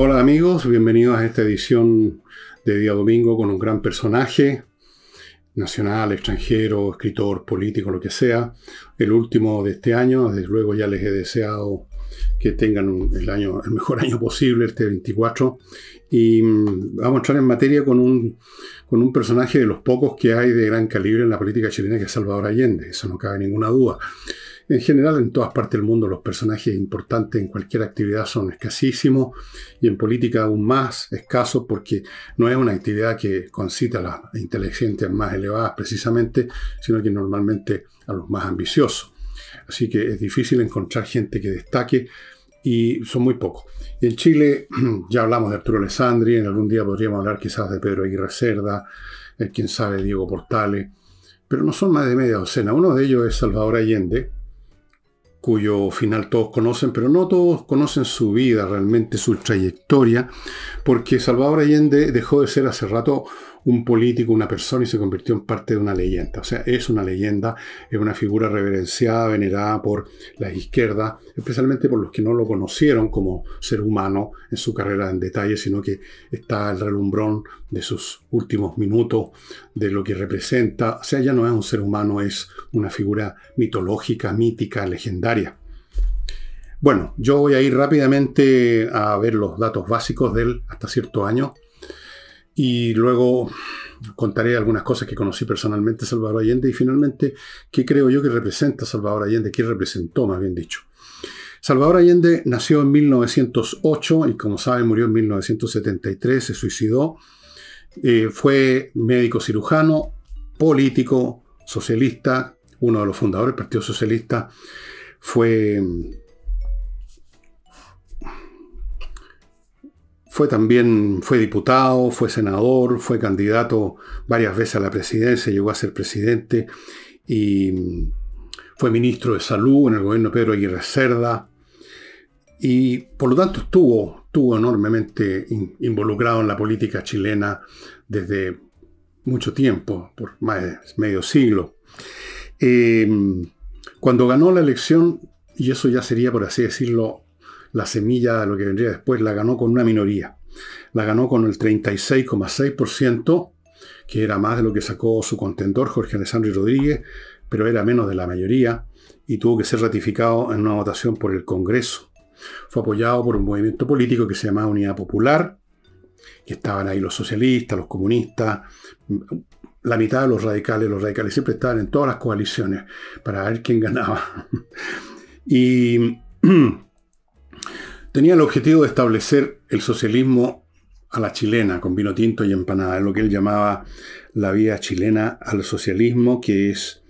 Hola amigos, bienvenidos a esta edición de día domingo con un gran personaje, nacional, extranjero, escritor, político, lo que sea. El último de este año, desde luego ya les he deseado que tengan el, año, el mejor año posible, este 24. Y mm, vamos a entrar en materia con un, con un personaje de los pocos que hay de gran calibre en la política chilena, que es Salvador Allende, eso no cabe ninguna duda. En general, en todas partes del mundo, los personajes importantes en cualquier actividad son escasísimos y en política aún más escasos porque no es una actividad que concita a las inteligencias más elevadas precisamente, sino que normalmente a los más ambiciosos. Así que es difícil encontrar gente que destaque y son muy pocos. En Chile ya hablamos de Arturo Alessandri, en algún día podríamos hablar quizás de Pedro Aguirre Cerda, eh, quién sabe Diego Portales, pero no son más de media docena. Uno de ellos es Salvador Allende, cuyo final todos conocen, pero no todos conocen su vida, realmente su trayectoria, porque Salvador Allende dejó de ser hace rato un político, una persona y se convirtió en parte de una leyenda. O sea, es una leyenda, es una figura reverenciada, venerada por la izquierda, especialmente por los que no lo conocieron como ser humano en su carrera en detalle, sino que está el relumbrón de sus últimos minutos, de lo que representa. O sea, ya no es un ser humano, es una figura mitológica, mítica, legendaria. Bueno, yo voy a ir rápidamente a ver los datos básicos de él hasta cierto año y luego contaré algunas cosas que conocí personalmente Salvador Allende y finalmente qué creo yo que representa Salvador Allende, qué representó más bien dicho. Salvador Allende nació en 1908 y como saben murió en 1973, se suicidó. Eh, fue médico cirujano, político, socialista, uno de los fundadores del Partido Socialista. Fue Fue también, fue diputado, fue senador, fue candidato varias veces a la presidencia, llegó a ser presidente y mm, fue ministro de salud en el gobierno Pedro Aguirre Cerda y por lo tanto estuvo, estuvo enormemente involucrado en la política chilena desde mucho tiempo, por más de medio siglo. Em, cuando ganó la elección, y eso ya sería, por así decirlo, la semilla lo que vendría después la ganó con una minoría. La ganó con el 36,6%, que era más de lo que sacó su contendor Jorge Alessandro Rodríguez, pero era menos de la mayoría y tuvo que ser ratificado en una votación por el Congreso. Fue apoyado por un movimiento político que se llamaba Unidad Popular, que estaban ahí los socialistas, los comunistas, la mitad de los radicales, los radicales siempre estaban en todas las coaliciones para ver quién ganaba. y tenía el objetivo de establecer el socialismo a la chilena, con vino tinto y empanada, lo que él llamaba la vía chilena al socialismo, que es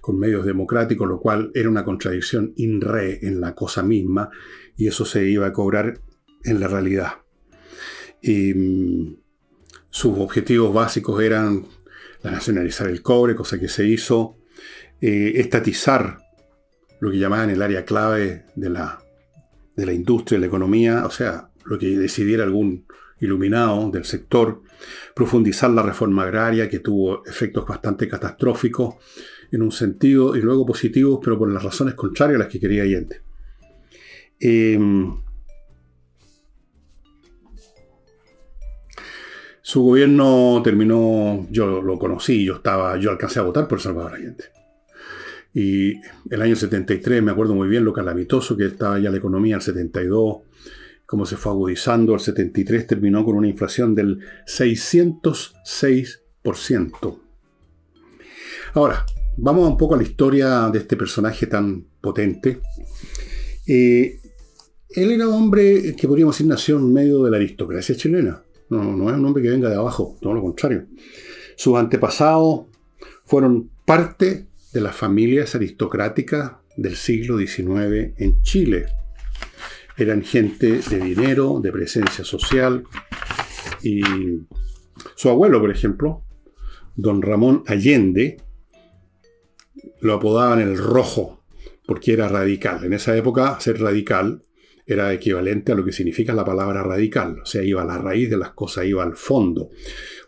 con medios democráticos, lo cual era una contradicción in re en la cosa misma, y eso se iba a cobrar en la realidad. Y, mm, sus objetivos básicos eran la nacionalizar el cobre, cosa que se hizo, eh, estatizar lo que llamaban el área clave de la de la industria, la economía, o sea, lo que decidiera algún iluminado del sector, profundizar la reforma agraria que tuvo efectos bastante catastróficos en un sentido y luego positivos, pero por las razones contrarias a las que quería Allende. Em, su gobierno terminó, yo lo conocí, yo estaba, yo alcancé a votar por Salvador Allende. Y el año 73, me acuerdo muy bien lo calamitoso que estaba ya la economía, el 72, cómo se fue agudizando, el 73 terminó con una inflación del 606%. Ahora, vamos un poco a la historia de este personaje tan potente. Eh, él era un hombre que podríamos decir nació en medio de la aristocracia chilena. No, no es un hombre que venga de abajo, todo lo contrario. Sus antepasados fueron parte de las familias aristocráticas del siglo XIX en Chile. Eran gente de dinero, de presencia social. Y su abuelo, por ejemplo, don Ramón Allende, lo apodaban el rojo, porque era radical. En esa época, ser radical era equivalente a lo que significa la palabra radical, o sea, iba a la raíz de las cosas, iba al fondo,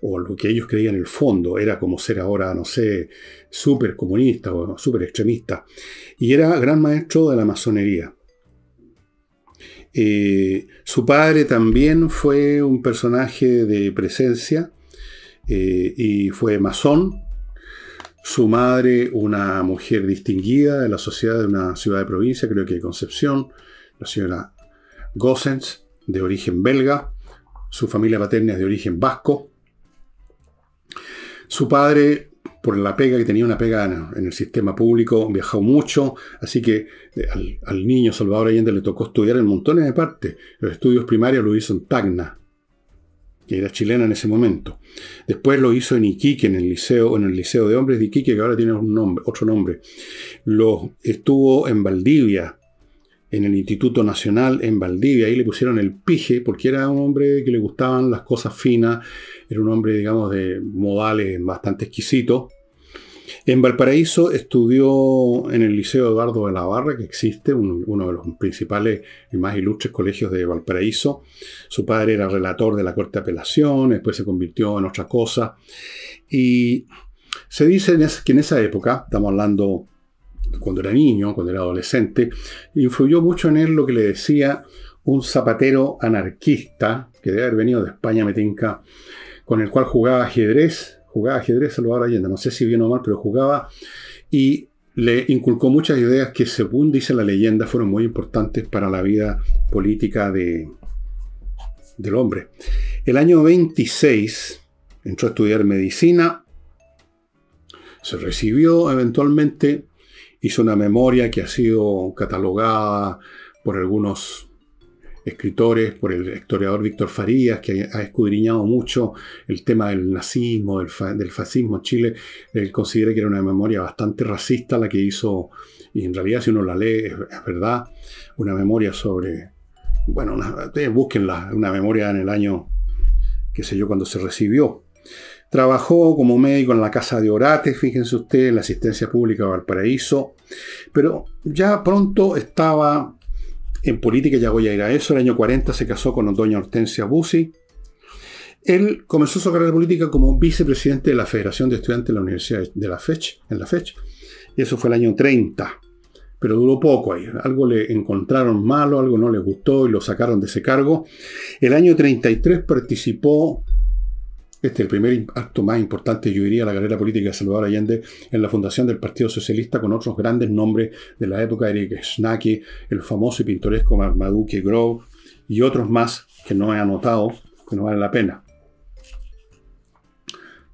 o lo que ellos creían el fondo, era como ser ahora, no sé, súper comunista o súper extremista, y era gran maestro de la masonería. Eh, su padre también fue un personaje de presencia eh, y fue masón. Su madre, una mujer distinguida de la sociedad de una ciudad de provincia, creo que de Concepción, la señora Gossens, de origen belga. Su familia paterna es de origen vasco. Su padre, por la pega que tenía una pega en, el sistema público, viajó mucho, así que eh, al, niño Salvador Allende le tocó estudiar en montones de partes. Los estudios primarios lo hizo en Tacna, que era chilena en ese momento. Después lo hizo en Iquique, en el liceo, en el liceo de hombres de Iquique, que ahora tiene un nombre, otro nombre. Lo estuvo en Valdivia, en el Instituto Nacional en Valdivia. Ahí le pusieron el pije porque era un hombre que le gustaban las cosas finas, era un hombre, digamos, de modales bastante exquisitos. En Valparaíso estudió en el Liceo Eduardo de la Barra, que existe, uno de los principales y más ilustres colegios de Valparaíso. Su padre era relator de la Corte de Apelación, después se convirtió en otra cosa. Y se dice que en esa época, estamos hablando cuando era niño, cuando era adolescente, influyó mucho en él lo que le decía un zapatero anarquista, que debe haber venido de España, Metinca, con el cual jugaba ajedrez, jugaba ajedrez Salvador Allende, no sé si bien o mal, pero jugaba, y le inculcó muchas ideas que, según dice la leyenda, fueron muy importantes para la vida política de, del hombre. El año 26 entró a estudiar medicina, se recibió eventualmente hizo una memoria que ha sido catalogada por algunos escritores, por el historiador Víctor Farías, que ha escudriñado mucho el tema del nazismo, del, fascismo en Chile. Él considera que era una memoria bastante racista la que hizo, y en realidad si uno la lee es, verdad, una memoria sobre, bueno, ustedes búsquenla, una memoria en el año, qué sé yo, cuando se recibió. Trabajó como médico en la Casa de Orate, fíjense ustedes, en la asistencia pública Valparaíso, pero ya pronto estaba en política, ya voy a ir a eso. El año 40 se casó con doña Hortensia Bussi. Él comenzó su carrera política como vicepresidente de la Federación de Estudiantes de la Universidad de la FECH, en la FECH, y eso fue el año 30. Pero duró poco ahí. Algo le encontraron malo, algo no le gustó y lo sacaron de ese cargo. El año 33 participó este es el primer acto más importante, yo diría, la carrera política de Salvador Allende en la fundación del Partido Socialista con otros grandes nombres de la época, Eric Schnacke, el famoso y pintoresco Marmaduke Grove y otros más que no he anotado, que no vale la pena.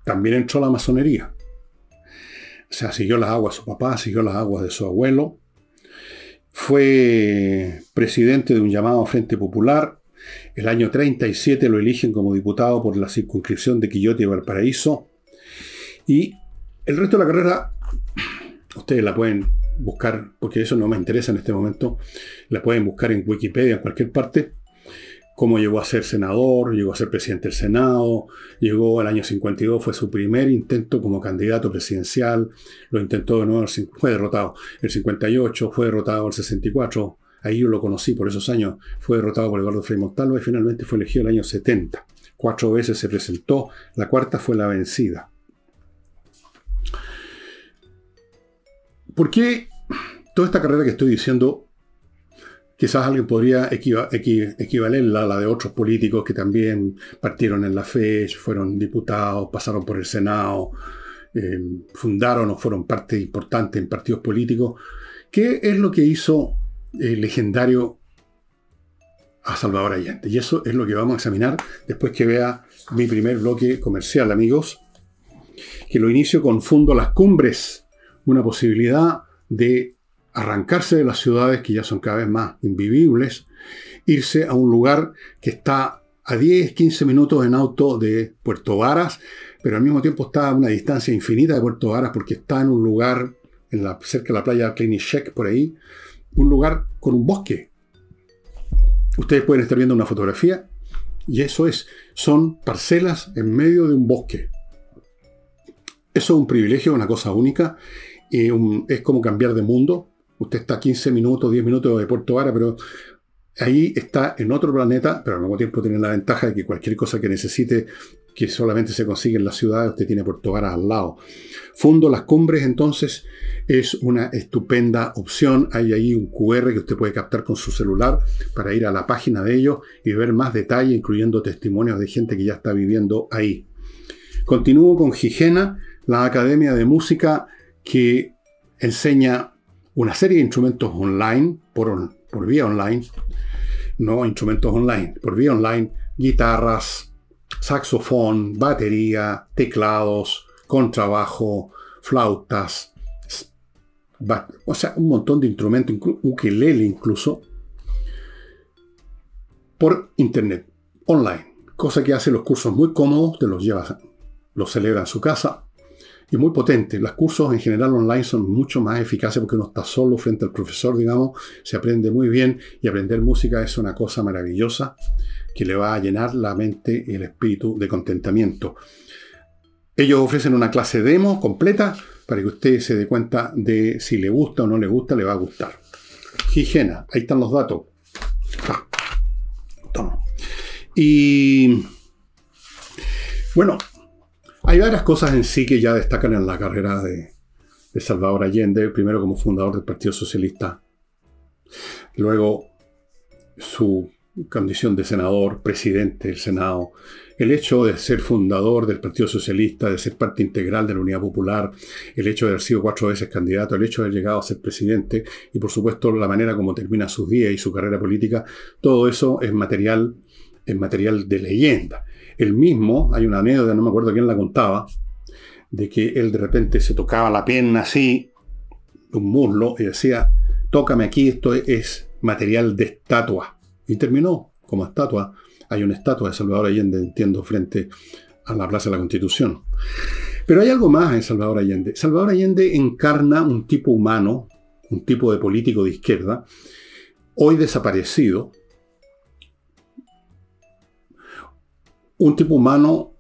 También entró la masonería. O sea, siguió las aguas de su papá, siguió las aguas de su abuelo. Fue presidente de un llamado Frente Popular, el año 37 lo eligen como diputado por la circunscripción de Quillota y Valparaíso. Y el resto de la carrera, ustedes la pueden buscar, porque eso no me interesa en este momento, la pueden buscar en Wikipedia, en cualquier parte. Cómo llegó a ser senador, llegó a ser presidente del Senado, llegó al año 52, fue su primer intento como candidato presidencial, lo intentó de nuevo, fue derrotado el 58, fue derrotado el 64, Ahí yo lo conocí por esos años. Fue derrotado por Eduardo Frei Montalva y finalmente fue elegido el año 70. Cuatro veces se presentó, la cuarta fue la vencida. ¿Por qué toda esta carrera que estoy diciendo, quizás alguien podría equivalerla a la de otros políticos que también partieron en la fe, fueron diputados, pasaron por el Senado, eh, fundaron o fueron parte importante en partidos políticos? ¿Qué es lo que hizo eh, legendario a Salvador Allende. Y eso es lo que vamos a examinar después que vea mi primer bloque comercial, amigos, que lo inicio con Fundo Las Cumbres, una posibilidad de arrancarse de las ciudades que ya son cada vez más invivibles, irse a un lugar que está a 10, 15 minutos en auto de Puerto Varas, pero al mismo tiempo está a una distancia infinita de Puerto Varas porque está en un lugar en la, cerca de la playa Klinichek, por ahí, un lugar con un bosque. Ustedes pueden estar viendo una fotografía y eso es, son parcelas en medio de un bosque. Eso es un privilegio, una cosa única. y es como cambiar de mundo. Usted está 15 minutos, 10 minutos de Puerto Vara, pero ahí está en otro planeta, pero al mismo tiempo tiene la ventaja de que cualquier cosa que necesite, que solamente se consigue en la ciudad, usted tiene Puerto Varas al lado. Fundo Las Cumbres, entonces, es una estupenda opción. Hay ahí un QR que usted puede captar con su celular para ir a la página de ellos y ver más detalle, incluyendo testimonios de gente que ya está viviendo ahí. Continúo con Gigena, la Academia de Música que enseña una serie de instrumentos online, por, por vía online, no instrumentos online, por vía online, guitarras, saxofón, batería, teclados, contrabajo, flautas, o sea, un montón de instrumentos, ukelele incluso, por internet, online. Cosa que hace los cursos muy cómodos, te los lleva, los celebra en su casa y muy potente. Los cursos en general online son mucho más eficaces porque uno está solo frente al profesor, digamos, se aprende muy bien y aprender música es una cosa maravillosa que le va a llenar la mente y el espíritu de contentamiento. Ellos ofrecen una clase demo completa para que usted se dé cuenta de si le gusta o no le gusta, le va a gustar. Higiena, ahí están los datos. Ah. Y bueno, varias cosas en sí que ya destacan en la carrera de, Salvador Allende, primero como fundador del Partido Socialista, luego su condición de senador, presidente del Senado, el hecho de ser fundador del Partido Socialista, de ser parte integral de la Unidad Popular, el hecho de haber sido cuatro veces candidato, el hecho de haber llegado a ser presidente y por supuesto la manera como termina sus días y su carrera política, todo eso es material, es material de leyenda. El mismo, hay una anécdota, no me acuerdo quién la contaba, de que él de repente se tocaba la pierna así, un muslo, y decía, tócame aquí, esto es material de estatua. Y terminó como estatua. Hay una estatua de Salvador Allende, entiendo, frente a la Plaza de la Constitución. Pero hay algo más en Salvador Allende. Salvador Allende encarna un tipo humano, un tipo de político de izquierda, hoy desaparecido, un tipo humano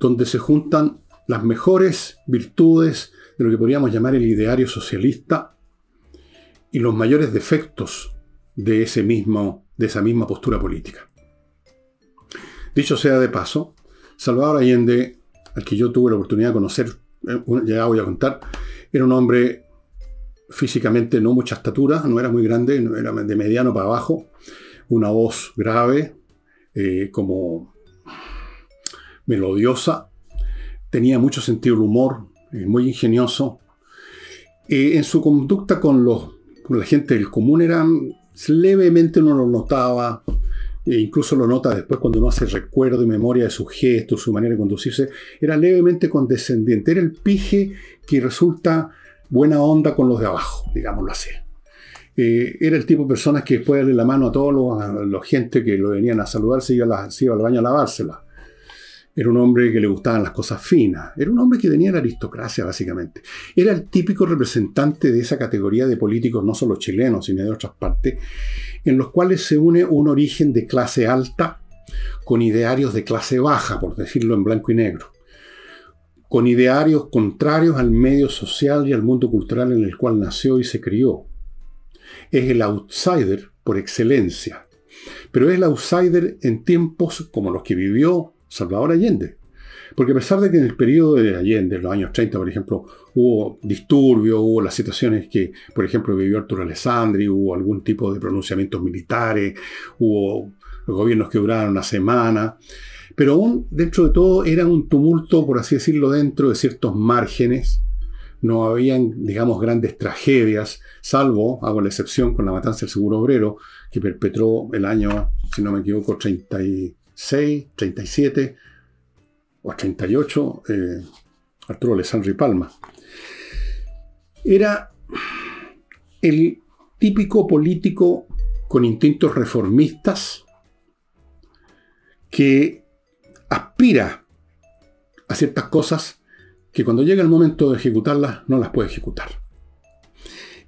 donde se juntan las mejores virtudes de lo que podríamos llamar el ideario socialista y los mayores defectos de, ese mismo, de esa misma postura política. Dicho sea de paso, Salvador Allende, al que yo tuve la oportunidad de conocer, eh, ya voy a contar, era un hombre físicamente no mucha estatura, no era muy grande, era de mediano para abajo, una voz grave, eh, como melodiosa, tenía mucho sentido del humor, eh, muy ingenioso. Eh, en su conducta con, los, la gente del común era levemente uno lo notaba, e incluso lo nota después cuando uno hace recuerdo y memoria de sus gestos, su manera de conducirse, era levemente condescendiente, era el pije que resulta buena onda con los de abajo, digámoslo así. Eh, era el tipo de personas que después de darle la mano a todos los, los gente que lo venían a saludar, se iba, se iba al baño a lavársela. Era un hombre que le gustaban las cosas finas. Era un hombre que tenía la aristocracia, básicamente. Era el típico representante de esa categoría de políticos, no solo chilenos, sino de otras partes, en los cuales se une un origen de clase alta con idearios de clase baja, por decirlo en blanco y negro. Con idearios contrarios al medio social y al mundo cultural en el cual nació y se crió. Es el outsider por excelencia. Pero es el outsider en tiempos como los que vivió Salvador Allende. Porque a pesar de que en el periodo de Allende, en los años 30, por ejemplo, hubo disturbios, hubo las situaciones que, por ejemplo, vivió Arturo Alessandri, hubo algún tipo de pronunciamientos militares, hubo gobiernos que duraron una semana, pero aún dentro de todo era un tumulto, por así decirlo, dentro de ciertos márgenes. No habían, digamos, grandes tragedias, salvo, hago la excepción con la matanza del seguro obrero, que perpetró el año, si no me equivoco, 30 y 6, 37 o 38, eh, Arturo Alessandri Palma. Era el típico político con instintos reformistas que aspira a ciertas cosas que cuando llega el momento de ejecutarlas no las puede ejecutar.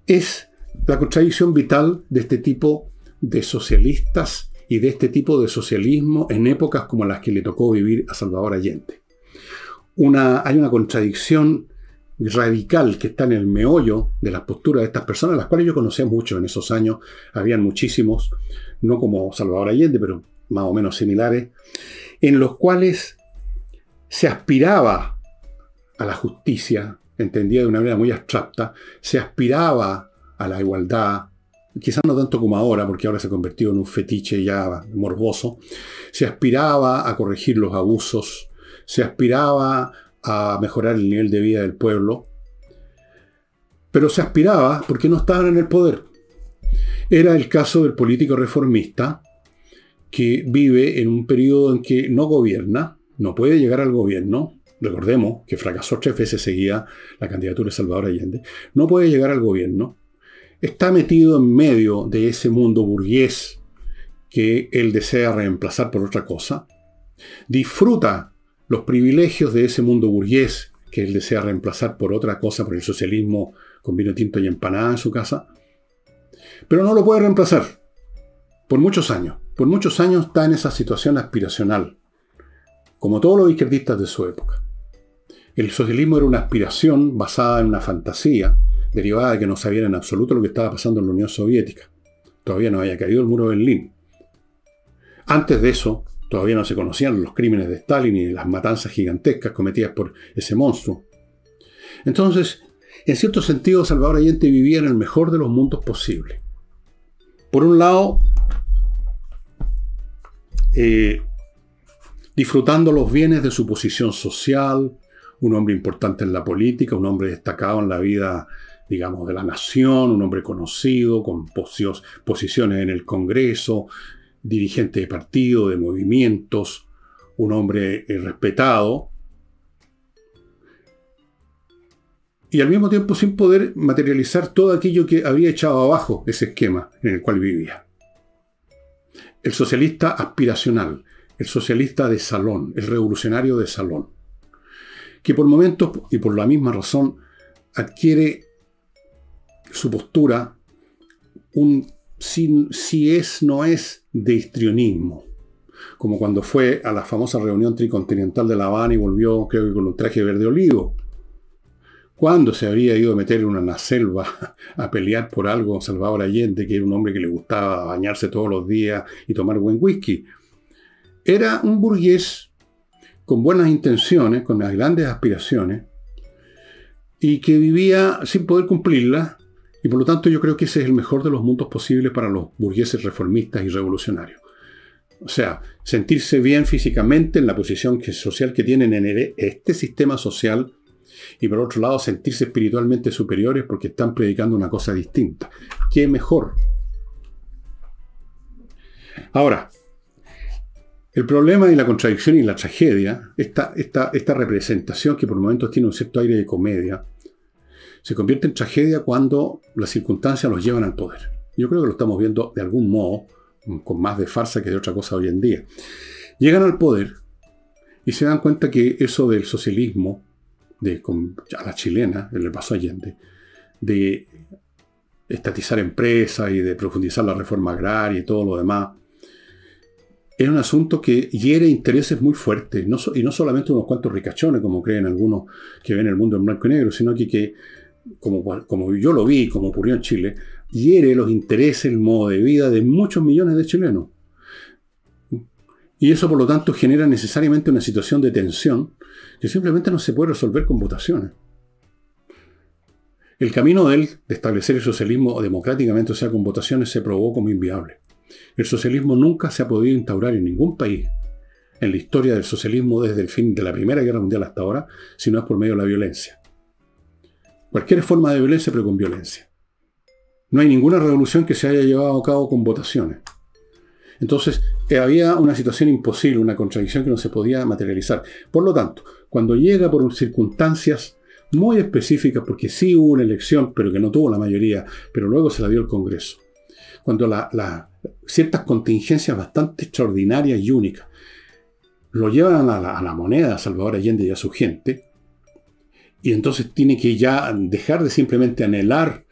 Es la contradicción vital de este tipo de socialistas y de este tipo de socialismo en épocas como las que le tocó vivir a Salvador Allende. Hay una contradicción radical que está en el meollo de las posturas de estas personas, las cuales yo conocía mucho en esos años, habían muchísimos, no como Salvador Allende, pero más o menos similares, en los cuales se aspiraba a la justicia, entendida de una manera muy abstracta, se aspiraba a la igualdad, quizás no tanto como ahora, porque ahora se ha convertido en un fetiche ya morboso, se aspiraba a corregir los abusos, se aspiraba a mejorar el nivel de vida del pueblo, pero se aspiraba porque no estaban en el poder. Era el caso del político reformista que vive en un periodo en que no gobierna, no puede llegar al gobierno, recordemos que fracasó tres veces seguía la candidatura de Salvador Allende, no puede llegar al gobierno, está metido en medio de ese mundo burgués que él desea reemplazar por otra cosa, disfruta los privilegios de ese mundo burgués que él desea reemplazar por otra cosa, por el socialismo con vino tinto y empanada en su casa, pero no lo puede reemplazar por muchos años. Por muchos años está en esa situación aspiracional, como todos los izquierdistas de su época. El socialismo era una aspiración basada en una fantasía, derivada de que no sabían en absoluto lo que estaba pasando en la Unión Soviética. Todavía no había caído el muro de Berlín. Antes de eso, todavía no se conocían los crímenes de Stalin y las matanzas gigantescas cometidas por ese monstruo. Entonces, en cierto sentido, Salvador Allende vivía en el mejor de los mundos posibles. Por un lado, eh, disfrutando los bienes de su posición social, un hombre importante en la política, un hombre destacado en la vida digamos, de la nación, un hombre conocido, con posiciones en el Congreso, dirigente de partido, de movimientos, un hombre eh, respetado, y al mismo tiempo sin poder materializar todo aquello que había echado abajo ese esquema en el cual vivía. El socialista aspiracional, el socialista de salón, el revolucionario de salón, que por momentos y por la misma razón adquiere su postura si, es, no es de histrionismo. Como cuando fue a la famosa reunión tricontinental de La Habana y volvió, creo que con un traje verde olivo. Cuando se habría ido a meter en una selva a pelear por algo Salvador Allende, que era un hombre que le gustaba bañarse todos los días y tomar buen whisky? Era un burgués con buenas intenciones, con grandes aspiraciones, y que vivía sin poder cumplirlas, y por lo tanto yo creo que ese es el mejor de los mundos posibles para los burgueses reformistas y revolucionarios. O sea, sentirse bien físicamente en la posición social que tienen en este sistema social y por otro lado sentirse espiritualmente superiores porque están predicando una cosa distinta. ¿Qué mejor? Ahora, el problema y la contradicción y la tragedia, esta, esta, esta representación que por momentos tiene un cierto aire de comedia, se convierte en tragedia cuando las circunstancias los llevan al poder. Yo creo que lo estamos viendo de algún modo, con más de farsa que de otra cosa hoy en día. Llegan al poder y se dan cuenta que eso del socialismo, de, a la chilena, le pasó a Allende, de estatizar empresas y de profundizar la reforma agraria y todo lo demás, es un asunto que hiere intereses muy fuertes, y no solamente unos cuantos ricachones, como creen algunos que ven el mundo en blanco y negro, sino que, que como, como yo lo vi, como ocurrió en Chile, hiere los intereses, el modo de vida de muchos millones de chilenos. Y eso, por lo tanto, genera necesariamente una situación de tensión que simplemente no se puede resolver con votaciones. El camino de él, de establecer el socialismo democráticamente, o sea, con votaciones, se probó como inviable. El socialismo nunca se ha podido instaurar en ningún país en la historia del socialismo desde el fin de la Primera Guerra Mundial hasta ahora, si no es por medio de la violencia. Cualquier forma de violencia, pero con violencia. No hay ninguna revolución que se haya llevado a cabo con votaciones. Entonces, eh, había una situación imposible, una contradicción que no se podía materializar. Por lo tanto, cuando llega por circunstancias muy específicas, porque sí hubo una elección, pero que no tuvo la mayoría, pero luego se la dio el Congreso, cuando ciertas contingencias bastante extraordinarias y únicas lo llevan a la, a la moneda a Salvador Allende y a su gente, y entonces tiene que ya dejar de simplemente anhelar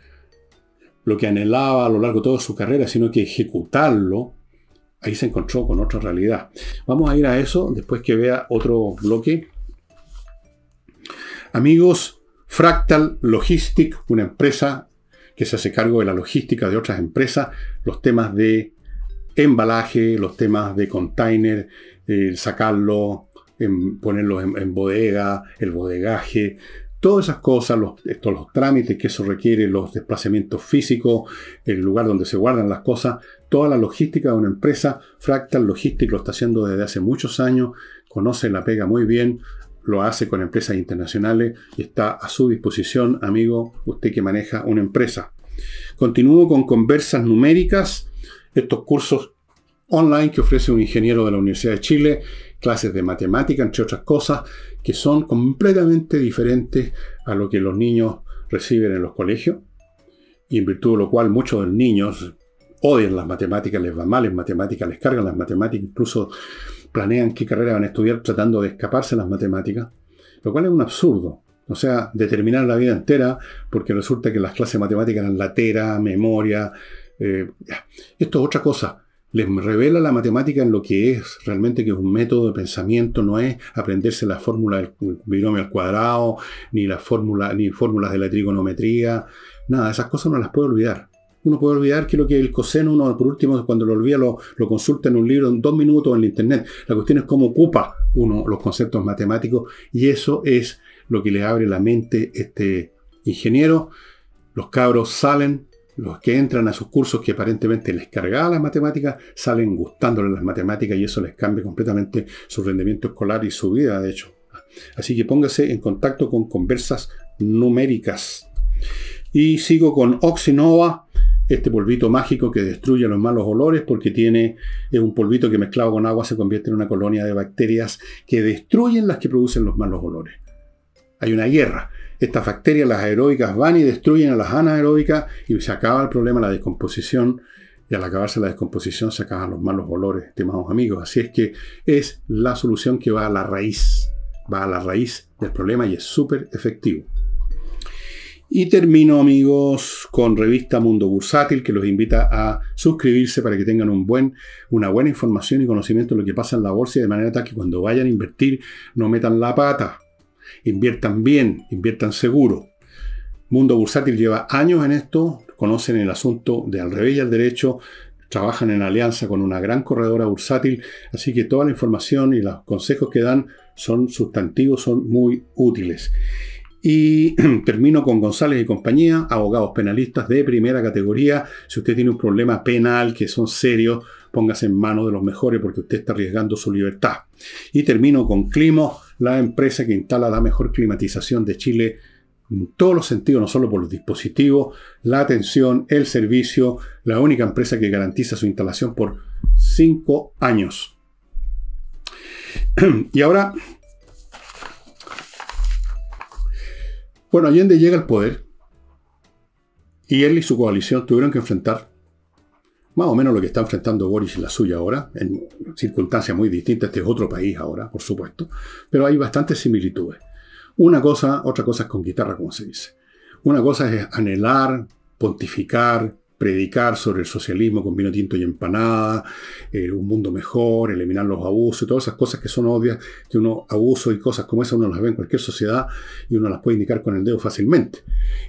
lo que anhelaba a lo largo de toda su carrera, sino que ejecutarlo. Ahí se encontró con otra realidad. Vamos a ir a eso después que vea otro bloque. Amigos, Fractal Logistic, una empresa que se hace cargo de la logística de otras empresas, los temas de embalaje, los temas de container, sacarlo, ponerlo en, bodega, el bodegaje, todas esas cosas, los, los trámites que eso requiere, los desplazamientos físicos, el lugar donde se guardan las cosas, toda la logística de una empresa, Fractal Logistic lo está haciendo desde hace muchos años, conoce la pega muy bien, lo hace con empresas internacionales y está a su disposición, amigo, usted que maneja una empresa. Continúo con conversas numéricas, estos cursos online que ofrece un ingeniero de la Universidad de Chile, clases de matemática, entre otras cosas, que son completamente diferentes a lo que los niños reciben en los colegios, y en virtud de lo cual muchos de los niños odian las matemáticas, les va mal en matemáticas, les cargan las matemáticas, incluso planean qué carrera van a estudiar tratando de escaparse de las matemáticas, lo cual es un absurdo. O sea, determinar la vida entera porque resulta que las clases matemáticas eran latera, memoria. Eh, esto es otra cosa. Les revela la matemática en lo que es realmente que es un método de pensamiento, no es aprenderse la fórmula del binomio al cuadrado, ni la fórmula, ni fórmulas de la trigonometría, nada, esas cosas no las puede olvidar. Uno puede olvidar que lo que el coseno, uno por último, cuando lo olvida, lo, consulta en un libro en dos minutos en el internet. La cuestión es cómo ocupa uno los conceptos matemáticos y eso es lo que le abre la mente este ingeniero. Los cabros salen, los que entran a sus cursos que aparentemente les cargaban las matemáticas, salen gustándole las matemáticas y eso les cambia completamente su rendimiento escolar y su vida, de hecho. Así que póngase en contacto con conversas numéricas. Y sigo con Oxinova, este polvito mágico que destruye los malos olores porque tiene es un polvito que mezclado con agua se convierte en una colonia de bacterias que destruyen las que producen los malos olores. Hay una guerra. Estas bacterias, las aeróbicas, van y destruyen a las anaeróbicas y se acaba el problema, la descomposición. Y al acabarse la descomposición se acaban los malos olores, estimados amigos. Así es que es la solución que va a la raíz. Va a la raíz del problema y es súper efectivo. Y termino, amigos, con revista Mundo Bursátil, que los invita a suscribirse para que tengan un buen, una buena información y conocimiento de lo que pasa en la bolsa, de manera tal que cuando vayan a invertir no metan la pata. Inviertan bien, inviertan seguro. Mundo Bursátil lleva años en esto, conocen el asunto de al revés y al derecho, trabajan en alianza con una gran corredora bursátil, así que toda la información y los consejos que dan son sustantivos, son muy útiles. Y termino con González y compañía, abogados penalistas de primera categoría. Si usted tiene un problema penal que son serios, póngase en manos de los mejores porque usted está arriesgando su libertad. Y termino con Climo, la empresa que instala la mejor climatización de Chile en todos los sentidos, no solo por los dispositivos, la atención, el servicio, la única empresa que garantiza su instalación por cinco años. y ahora Bueno, Allende llega al poder y él y su coalición tuvieron que enfrentar más o menos lo que está enfrentando Boris y la suya ahora, en circunstancias muy distintas. Este es otro país ahora, por supuesto, pero hay bastantes similitudes. Una cosa, otra cosa es conquistar, como se dice. Una cosa es anhelar, pontificar, predicar sobre el socialismo con vino tinto y empanada, eh, un mundo mejor, eliminar los abusos, todas esas cosas que son obvias, que uno abuso y cosas como esas uno las ve en cualquier sociedad y uno las puede indicar con el dedo fácilmente.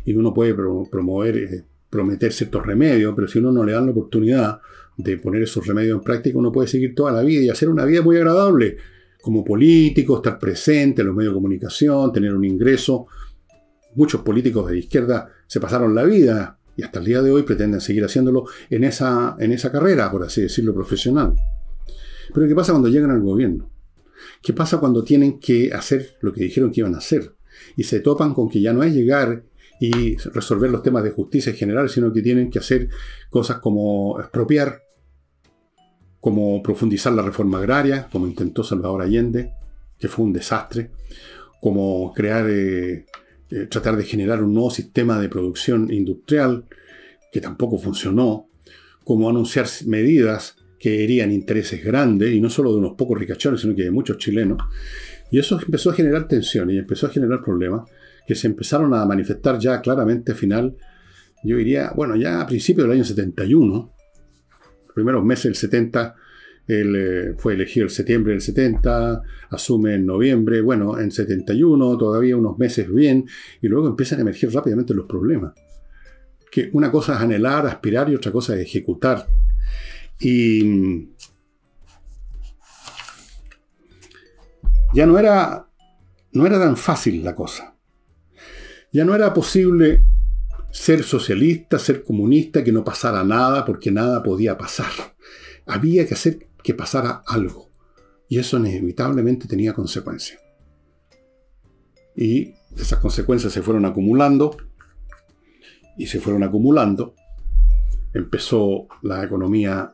Y uno puede promover, eh, prometer ciertos remedios, pero si uno no le da la oportunidad de poner esos remedios en práctica, uno puede seguir toda la vida y hacer una vida muy agradable como político, estar presente en los medios de comunicación, tener un ingreso. Muchos políticos de izquierda se pasaron la vida y hasta el día de hoy pretenden seguir haciéndolo en esa, en esa carrera, por así decirlo, profesional. Pero ¿qué pasa cuando llegan al gobierno? ¿Qué pasa cuando tienen que hacer lo que dijeron que iban a hacer? Y se topan con que ya no es llegar y resolver los temas de justicia en general, sino que tienen que hacer cosas como expropiar, como profundizar la reforma agraria, como intentó Salvador Allende, que fue un desastre, como crear eh, eh, tratar de generar un nuevo sistema de producción industrial que tampoco funcionó, como anunciar medidas que herían intereses grandes, y no solo de unos pocos ricachones, sino que de muchos chilenos. Y eso empezó a generar tensiones y empezó a generar problemas que se empezaron a manifestar ya claramente a final, yo diría, bueno, ya a principios del año 71, primeros meses del 70, Él eh, fue elegido en septiembre del 70, asume en noviembre, bueno, en 71, todavía unos meses bien, y luego empiezan a emerger rápidamente los problemas. Que una cosa es anhelar, aspirar y otra cosa es ejecutar. Y mm, ya no era, no era tan fácil la cosa. Ya no era posible ser socialista, ser comunista, que no pasara nada, porque nada podía pasar. Había que hacer que pasara algo. Y eso inevitablemente tenía consecuencias. Y esas consecuencias se fueron acumulando y se fueron acumulando. Empezó la economía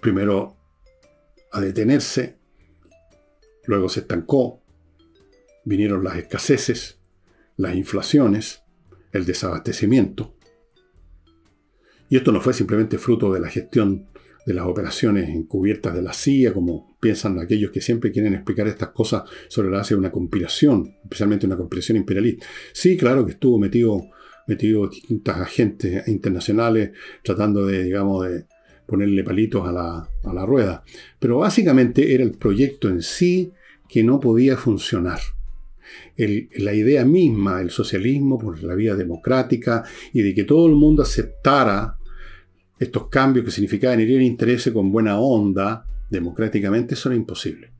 primero a detenerse, luego se estancó, vinieron las escaseces, las inflaciones, el desabastecimiento. Y esto no fue simplemente fruto de la gestión de las operaciones encubiertas de la CIA, como piensan aquellos que siempre quieren explicar estas cosas sobre la base de una conspiración, especialmente una conspiración imperialista. Sí, claro que estuvo metido, metido distintas agentes internacionales tratando de, digamos, de ponerle palitos a la, a la rueda. Pero básicamente era el proyecto en sí que no podía funcionar la idea misma del socialismo por la vía democrática y de que todo el mundo aceptara estos cambios que significaban herir interés con buena onda democráticamente, eso era imposible.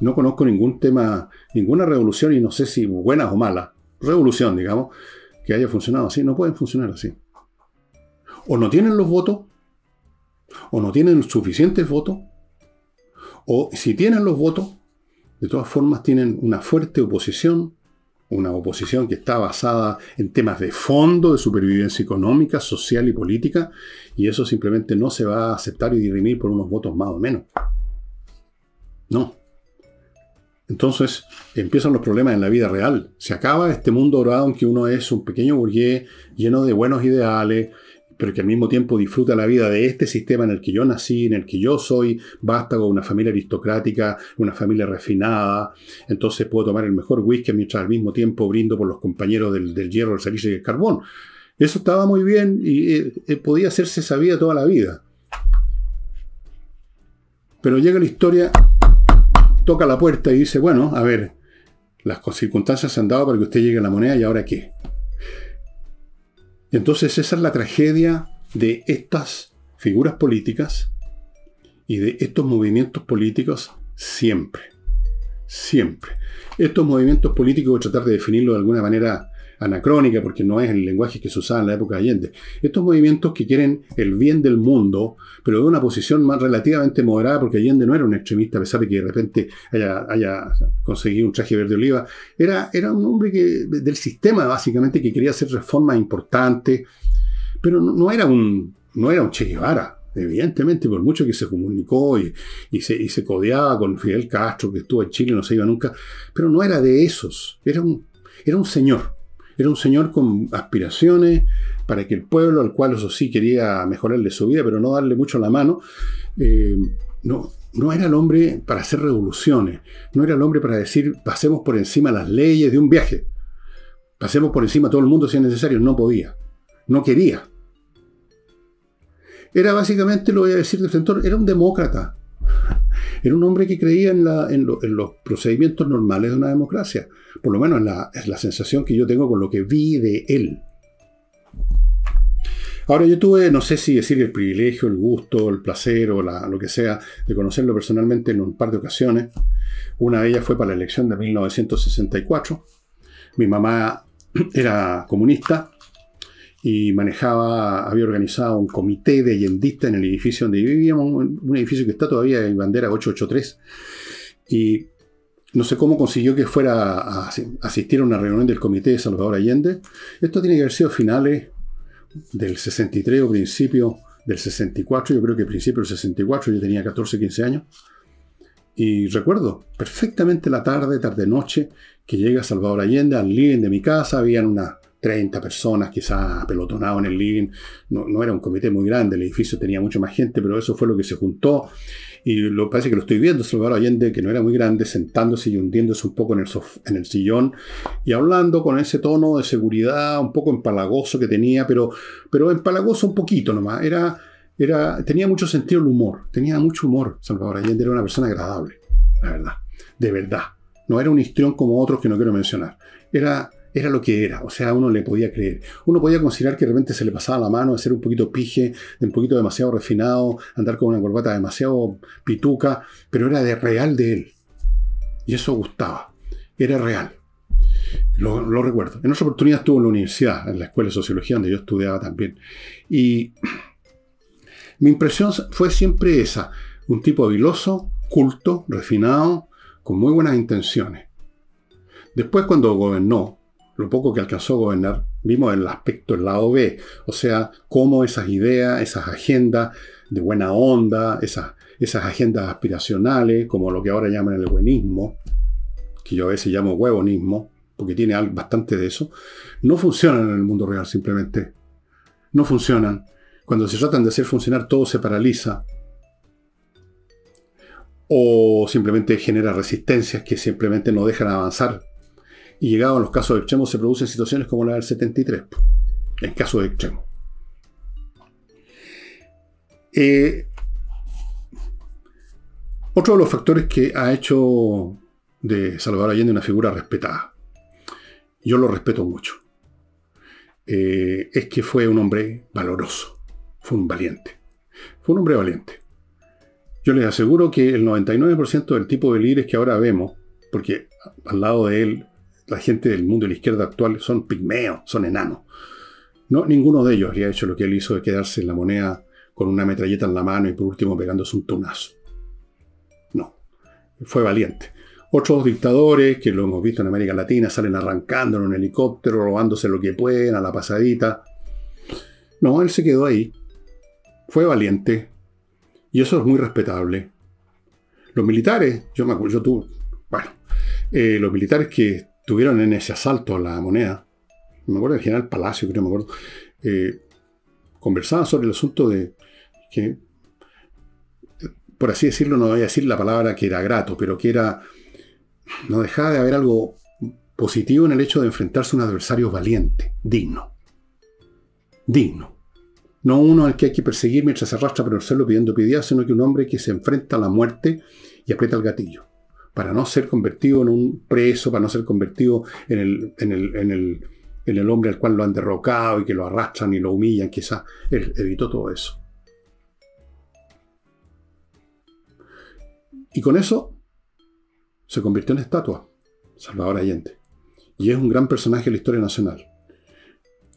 No conozco ningún tema, ninguna revolución, y no sé si buena o mala, revolución, digamos, que haya funcionado así. No pueden funcionar así. O no tienen los votos, o no tienen suficientes votos, o si tienen los votos, de todas formas tienen una fuerte oposición, una oposición que está basada en temas de fondo, de supervivencia económica, social y política, y eso simplemente no se va a aceptar y dirimir por unos votos más o menos. No. Entonces empiezan los problemas en la vida real. Se acaba este mundo dorado en que uno es un pequeño burgués lleno de buenos ideales, pero que al mismo tiempo disfruta la vida de este sistema en el que yo nací, en el que yo soy vástago, una familia aristocrática, una familia refinada, entonces puedo tomar el mejor whisky mientras al mismo tiempo brindo por los compañeros del, hierro, el salitre y el carbón. Eso estaba muy bien y eh, eh, podía hacerse sabida toda la vida. Pero llega la historia, toca la puerta y dice, bueno, a ver, las circunstancias se han dado para que usted llegue a la moneda y ahora qué. Entonces esa es la tragedia de estas figuras políticas y de estos movimientos políticos siempre. Siempre. Estos movimientos políticos, voy a tratar de definirlo de alguna manera anacrónica, porque no es el lenguaje que se usaba en la época de Allende. Estos movimientos que quieren el bien del mundo, pero de una posición más relativamente moderada, porque Allende no era un extremista, a pesar de que de repente haya, conseguido un traje verde oliva, era, era un hombre que, del sistema, básicamente, que quería hacer reformas importantes, pero no, era, un, no era un Che Guevara. Evidentemente, por mucho que se comunicó y, se, y se codeaba con Fidel Castro, que estuvo en Chile y no se iba nunca, pero no era de esos, era un, era un señor, era un señor con aspiraciones para que el pueblo, al cual eso sí quería mejorarle su vida, pero no darle mucho la mano, eh, no, no era el hombre para hacer revoluciones, no era el hombre para decir pasemos por encima las leyes de un viaje, pasemos por encima todo el mundo si es necesario, no podía, no quería. Era básicamente, lo voy a decir de frente, era un demócrata, era un hombre que creía en, los procedimientos normales de una democracia. Por lo menos es la, sensación que yo tengo con lo que vi de él. Ahora yo tuve, no sé si decir el privilegio, el gusto, el placer o lo que sea, de conocerlo personalmente en un par de ocasiones. Una de ellas fue para la elección de 1964. Mi mamá era comunista y manejaba, había organizado un comité de allendistas en el edificio donde vivíamos, un edificio que está todavía en bandera 883. Y no sé cómo consiguió que fuera a asistir a una reunión del comité de Salvador Allende. Esto tiene que haber sido finales del 63 o principio del 64, yo creo que principio del 64, yo tenía 14, 15 años. Y recuerdo perfectamente la tarde, tarde-noche, que llega Salvador Allende al living de mi casa, habían una 30 personas quizás apelotonados en el living. No, era un comité muy grande, el edificio tenía mucha más gente, pero eso fue lo que se juntó. Y lo parece que lo estoy viendo, Salvador Allende, que no era muy grande, sentándose y hundiéndose un poco en el, en el sillón y hablando con ese tono de seguridad un poco empalagoso que tenía, pero, pero empalagoso un poquito nomás. Era, Era, tenía mucho sentido el humor, tenía mucho humor. Salvador Allende era una persona agradable, la verdad, de verdad. No era un histrión como otros que no quiero mencionar. Era, era lo que era, o sea, uno le podía creer. Uno podía considerar que de repente se le pasaba la mano de ser un poquito pije, de un poquito demasiado refinado, andar con una corbata demasiado pituca, pero era de real de él. Y eso gustaba. Era real. Lo, lo, recuerdo. En otra oportunidad estuve en la universidad, en la escuela de sociología, donde yo estudiaba también. Y mi impresión fue siempre esa. Un tipo habiloso, culto, refinado, con muy buenas intenciones. Después cuando gobernó, lo poco que alcanzó a gobernar, vimos el aspecto del lado B, o sea, cómo esas ideas, esas agendas de buena onda, esas, esas agendas aspiracionales, como lo que ahora llaman el buenismo, que yo a veces llamo huevonismo, porque tiene bastante de eso, no funcionan en el mundo real simplemente. No funcionan. Cuando se tratan de hacer funcionar todo se paraliza. O simplemente genera resistencias que simplemente no dejan avanzar y llegado a los casos extremos se producen situaciones como la del 73, en casos extremos. Eh, otro de los factores que ha hecho de Salvador Allende una figura respetada, yo lo respeto mucho, eh, es que fue un hombre valoroso, fue un valiente, fue un hombre valiente. Yo les aseguro que el 99% del tipo de líderes que ahora vemos, porque al lado de él la gente del mundo de la izquierda actual son pigmeos, son enanos. No, ninguno de ellos habría hecho lo que él hizo de quedarse en la moneda con una metralleta en la mano y por último pegándose un tunazo. No, fue valiente. Otros dictadores, que lo hemos visto en América Latina, salen arrancando en un helicóptero, robándose lo que pueden, a la pasadita. No, él se quedó ahí. Fue valiente. Y eso es muy respetable. Los militares, yo me acuerdo, yo tuve, bueno, eh, los militares que tuvieron en ese asalto a la moneda, me acuerdo del general Palacio, creo me acuerdo, eh, conversaban sobre el asunto de que, por así decirlo, no voy a decir la palabra que era grato, pero que era, no dejaba de haber algo positivo en el hecho de enfrentarse a un adversario valiente, digno. Digno. No uno al que hay que perseguir mientras se arrastra por el suelo pidiendo piedad, sino que un hombre que se enfrenta a la muerte y aprieta el gatillo para no ser convertido en un preso, para no ser convertido en el, hombre al cual lo han derrocado y que lo arrastran y lo humillan, quizás él evitó todo eso. Y con eso se convirtió en estatua, Salvador Allende. Y es un gran personaje de la historia nacional.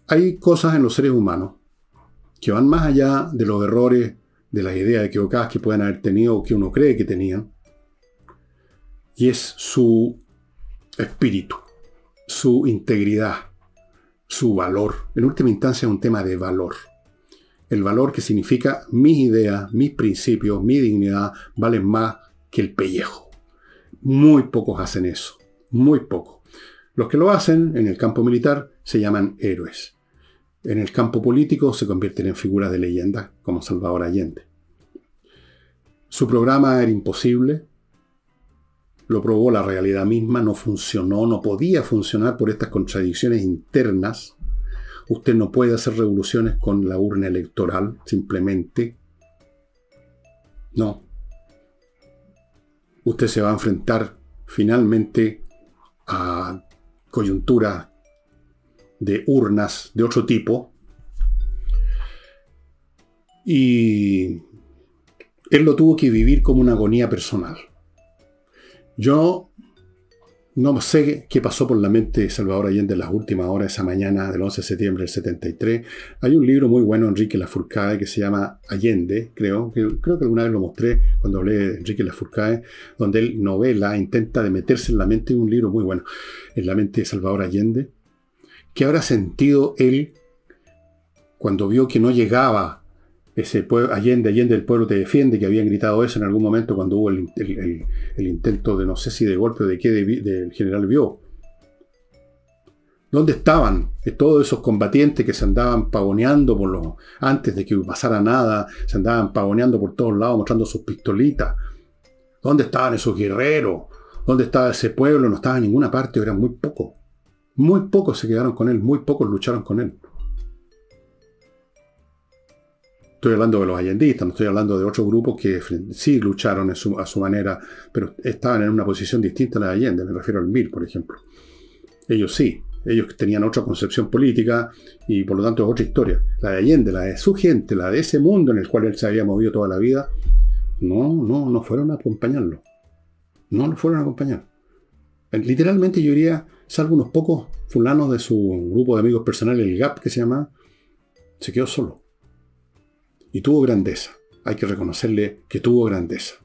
Hay cosas en los seres humanos que van más allá de los errores, de las ideas equivocadas que pueden haber tenido o que uno cree que tenían, y es su espíritu, su integridad, su valor. En última instancia es un tema de valor. El valor que significa mis ideas, mis principios, mi dignidad valen más que el pellejo. Muy pocos hacen eso, muy pocos. Los que lo hacen en el campo militar se llaman héroes. En el campo político se convierten en figuras de leyenda, como Salvador Allende. Su programa era imposible, lo probó la realidad misma, no funcionó, no podía funcionar por estas contradicciones internas. Usted no puede hacer revoluciones con la urna electoral, simplemente. No. Usted se va a enfrentar finalmente a coyunturas de urnas de otro tipo. Y él lo tuvo que vivir como una agonía personal. Yo no sé qué pasó por la mente de Salvador Allende en las últimas horas esa mañana del 11 de septiembre del 73. Hay un libro muy bueno Enrique Lafourcade que se llama Allende, creo, que, creo que alguna vez lo mostré cuando hablé de Enrique Lafourcade, donde él novela, intenta de meterse en la mente, un libro muy bueno, en la mente de Salvador Allende, que habrá sentido él cuando vio que no llegaba ese pueblo, Allende, Allende, el pueblo te defiende, que habían gritado eso en algún momento cuando hubo el, intento de no sé si de golpe de qué del general Vio. ¿Dónde estaban todos esos combatientes que se andaban pavoneando por los, antes de que pasara nada, se andaban pavoneando por todos lados mostrando sus pistolitas? ¿Dónde estaban esos guerreros? ¿Dónde estaba ese pueblo? No estaba en ninguna parte, eran muy pocos. Muy pocos se quedaron con él, muy pocos lucharon con él. Estoy hablando de los allendistas, no estoy hablando de otros grupos que sí lucharon a su manera, pero estaban en una posición distinta a la de Allende, me refiero al MIR, por ejemplo. Ellos sí, ellos tenían otra concepción política y por lo tanto otra historia. La de Allende, la de su gente, la de ese mundo en el cual él se había movido toda la vida, no, no, no fueron a acompañarlo. No lo fueron a acompañar. Literalmente yo diría, salvo unos pocos fulanos de su grupo de amigos personales, el GAP que se llama, se quedó solo. Y tuvo grandeza. Hay que reconocerle que tuvo grandeza.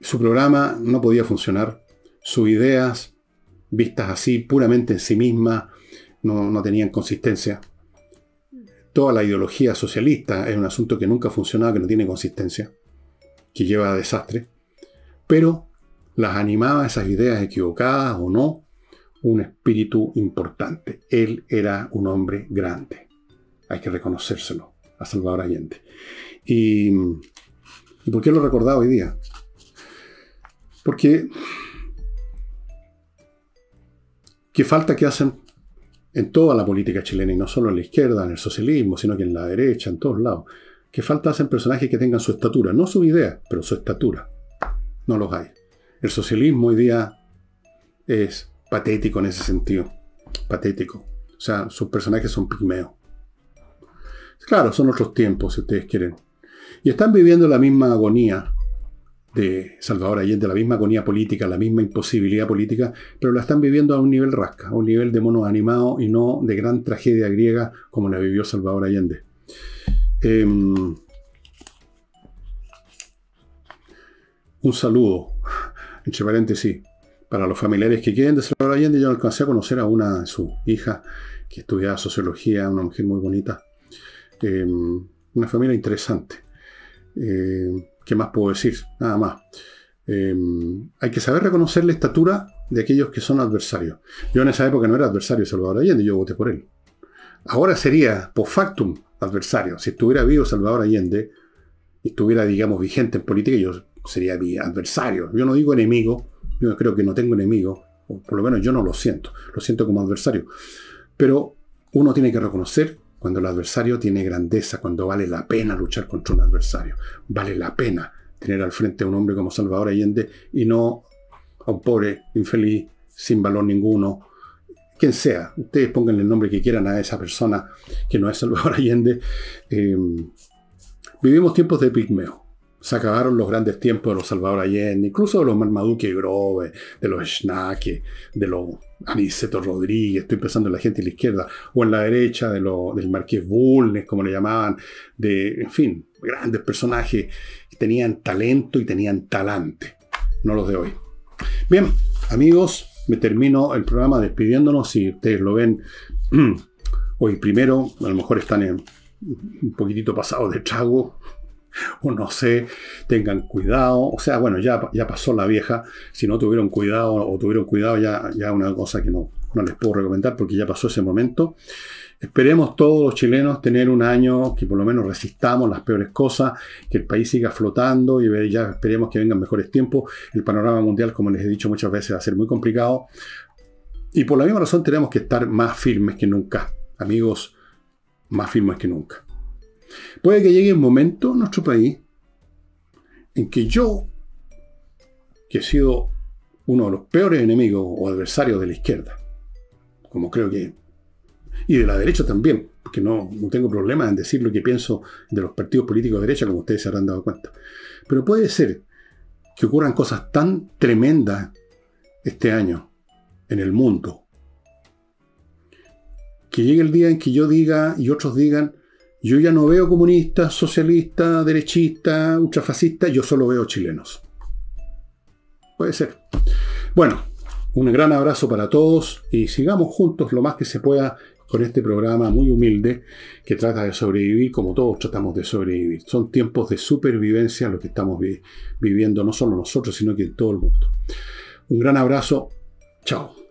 Su programa no podía funcionar. Sus ideas, vistas así, puramente en sí mismas, no, tenían consistencia. Toda la ideología socialista es un asunto que nunca ha funcionado, que no tiene consistencia, que lleva a desastre. Pero las animaba esas ideas equivocadas o no, un espíritu importante. Él era un hombre grande. Hay que reconocérselo a Salvador Allende. ¿Y, ¿y por qué lo recordaba hoy día? Porque qué falta que hacen en toda la política chilena, y no solo en la izquierda, en el socialismo, sino que en la derecha, en todos lados. Qué falta hacen personajes que tengan su estatura, no su idea, pero su estatura. No los hay. El socialismo hoy día es patético en ese sentido. Patético. O sea, sus personajes son pigmeos. Claro, son otros tiempos, si ustedes quieren. Y están viviendo la misma agonía de Salvador Allende, la misma agonía política, la misma imposibilidad política, pero la están viviendo a un nivel rasca, a un nivel de mono animado y no de gran tragedia griega como la vivió Salvador Allende. Em, un saludo entre paréntesis, para los familiares que quieren de Salvador Allende, yo alcancé a conocer a una de sus hijas que estudiaba sociología, una mujer muy bonita. Eh, una familia interesante. Eh, ¿Qué más puedo decir? Nada más. Eh, hay que saber reconocer la estatura de aquellos que son adversarios. Yo en esa época no era adversario de Salvador Allende, yo voté por él. Ahora sería post factum adversario. Si estuviera vivo Salvador Allende y estuviera, digamos, vigente en política, yo sería mi adversario. Yo no digo enemigo, yo creo que no tengo enemigo, o por lo menos yo no lo siento, lo siento como adversario. Pero uno tiene que reconocer cuando el adversario tiene grandeza, cuando vale la pena luchar contra un adversario. Vale la pena tener al frente a un hombre como Salvador Allende y no a un pobre infeliz sin valor ninguno. Quien sea, ustedes pongan el nombre que quieran a esa persona que no es Salvador Allende. Eh, vivimos tiempos de pigmeo se acabaron los grandes tiempos de los Salvador Allende, incluso de los Marmaduke Grove, de los Schnake, de los Aniceto Rodríguez, estoy pensando en la gente de la izquierda, o en la derecha de del Marqués Bulnes, como le llamaban, de, en fin, grandes personajes que tenían talento y tenían talante, no los de hoy. Bien, amigos, me termino el programa despidiéndonos, si ustedes lo ven hoy primero, a lo mejor están en, un poquitito pasados de trago, o no sé, tengan cuidado. O sea, bueno, ya, ya pasó la vieja. Si no tuvieron cuidado o tuvieron cuidado, ya, ya una cosa que no, no les puedo recomendar porque ya pasó ese momento. Esperemos todos los chilenos tener un año que por lo menos resistamos las peores cosas, que el país siga flotando y ya esperemos que vengan mejores tiempos. El panorama mundial, como les he dicho muchas veces, va a ser muy complicado. Y por la misma razón tenemos que estar más firmes que nunca. Amigos, más firmes que nunca. Puede que llegue un momento en nuestro país en que yo, que he sido uno de los peores enemigos o adversarios de la izquierda, como creo que, y de la derecha también, porque no, no tengo problema en decir lo que pienso de los partidos políticos de derecha, como ustedes se habrán dado cuenta. Pero puede ser que ocurran cosas tan tremendas este año en el mundo, que llegue el día en que yo diga y otros digan, yo ya no veo comunistas, socialistas, derechistas, ultrafascistas, yo solo veo chilenos. Puede ser. Bueno, un gran abrazo para todos y sigamos juntos lo más que se pueda con este programa muy humilde que trata de sobrevivir como todos tratamos de sobrevivir. Son tiempos de supervivencia lo que estamos viviendo, no solo nosotros, sino que todo el mundo. Un gran abrazo. Chao.